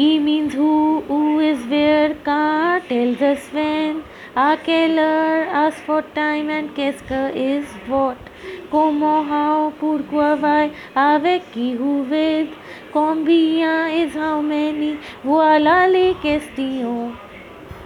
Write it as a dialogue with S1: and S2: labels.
S1: He means who, who is where, ka tells us when. A keller asks for time and Keska is what. Como? how, pourquoi, why, avec qui, who with. Combien is how many. Voilà les questions.